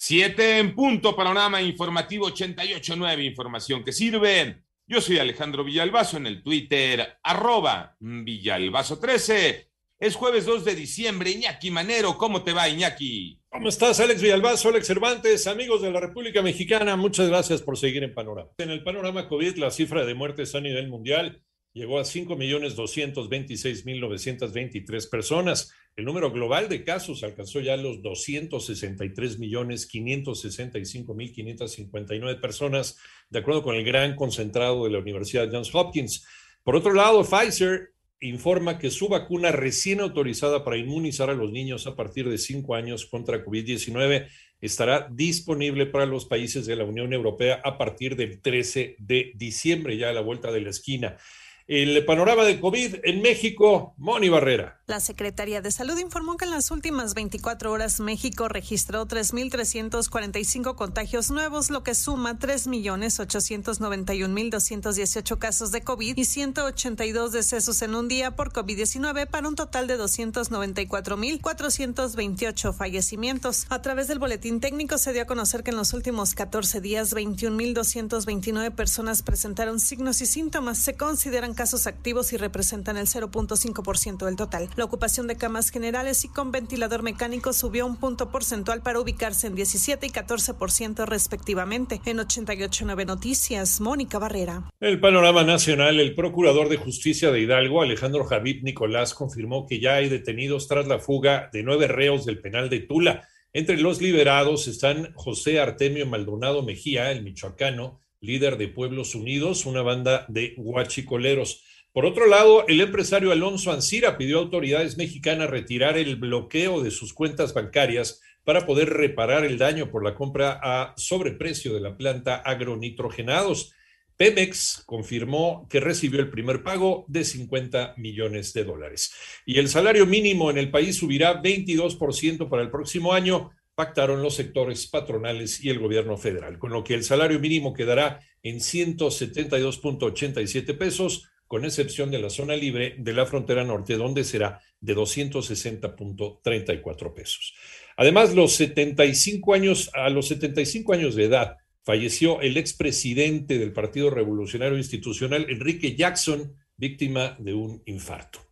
Siete en punto, panorama informativo 88.9, información que sirve. Yo soy Alejandro Villalbazo en el Twitter, arroba Villalbazo13. Es jueves 2 de diciembre. Iñaki Manero, ¿cómo te va, Iñaki? ¿Cómo estás, Alex Villalbazo, Alex Cervantes, amigos de la República Mexicana? Muchas gracias por seguir en Panorama. En el panorama COVID, la cifra de muertes a nivel mundial llegó a 5.226.923 personas. El número global de casos alcanzó ya los 263.565.559 personas, de acuerdo con el gran concentrado de la Universidad Johns Hopkins. Por otro lado, Pfizer informa que su vacuna recién autorizada para inmunizar a los niños a partir de 5 años contra COVID-19 estará disponible para los países de la Unión Europea a partir del 13 de diciembre, ya a la vuelta de la esquina. El panorama de COVID en México, Moni Barrera. La Secretaría de Salud informó que en las últimas 24 horas México registró 3.345 contagios nuevos, lo que suma 3.891.218 casos de COVID y 182 decesos en un día por COVID-19 para un total de 294.428 fallecimientos. A través del boletín técnico se dio a conocer que en los últimos 14 días 21.229 personas presentaron signos y síntomas. Se consideran casos activos y representan el 0.5% del total. La ocupación de camas generales y con ventilador mecánico subió un punto porcentual para ubicarse en 17 y 14% respectivamente. En 88.9 Noticias, Mónica Barrera. El panorama nacional, el procurador de justicia de Hidalgo, Alejandro Javid Nicolás, confirmó que ya hay detenidos tras la fuga de nueve reos del penal de Tula. Entre los liberados están José Artemio Maldonado Mejía, el michoacano, líder de Pueblos Unidos, una banda de guachicoleros. Por otro lado, el empresario Alonso Ancira pidió a autoridades mexicanas retirar el bloqueo de sus cuentas bancarias para poder reparar el daño por la compra a sobreprecio de la planta agronitrogenados. Pemex confirmó que recibió el primer pago de 50 millones de dólares. Y el salario mínimo en el país subirá 22% para el próximo año pactaron los sectores patronales y el gobierno federal, con lo que el salario mínimo quedará en 172.87 pesos, con excepción de la zona libre de la frontera norte, donde será de 260.34 pesos. Además, los 75 años, a los 75 años de edad, falleció el expresidente del Partido Revolucionario Institucional, Enrique Jackson, víctima de un infarto.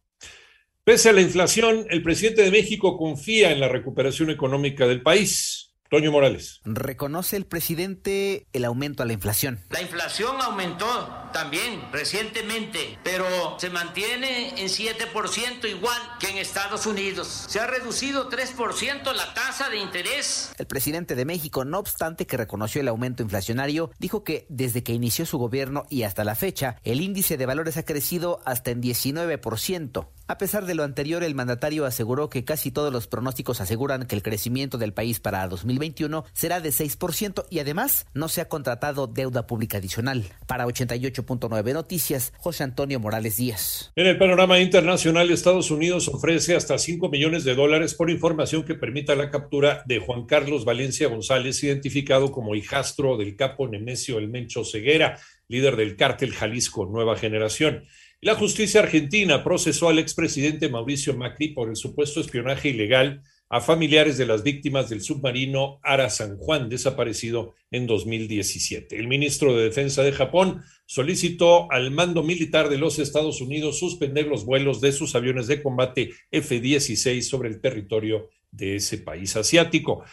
Pese a la inflación, el presidente de México confía en la recuperación económica del país. Toño Morales. Reconoce el presidente el aumento a la inflación. La inflación aumentó también recientemente, pero se mantiene en 7% igual que en Estados Unidos. Se ha reducido 3% la tasa de interés. El presidente de México, no obstante que reconoció el aumento inflacionario, dijo que desde que inició su gobierno y hasta la fecha, el índice de valores ha crecido hasta en 19%. A pesar de lo anterior, el mandatario aseguró que casi todos los pronósticos aseguran que el crecimiento del país para 2021 será de 6% y además no se ha contratado deuda pública adicional. Para 88.9 Noticias, José Antonio Morales Díaz. En el panorama internacional, Estados Unidos ofrece hasta 5 millones de dólares por información que permita la captura de Juan Carlos Valencia González, identificado como hijastro del capo Nemesio El Mencho Ceguera, líder del cártel Jalisco Nueva Generación. La justicia argentina procesó al expresidente Mauricio Macri por el supuesto espionaje ilegal a familiares de las víctimas del submarino Ara San Juan, desaparecido en 2017. El ministro de Defensa de Japón solicitó al mando militar de los Estados Unidos suspender los vuelos de sus aviones de combate F-16 sobre el territorio de ese país asiático.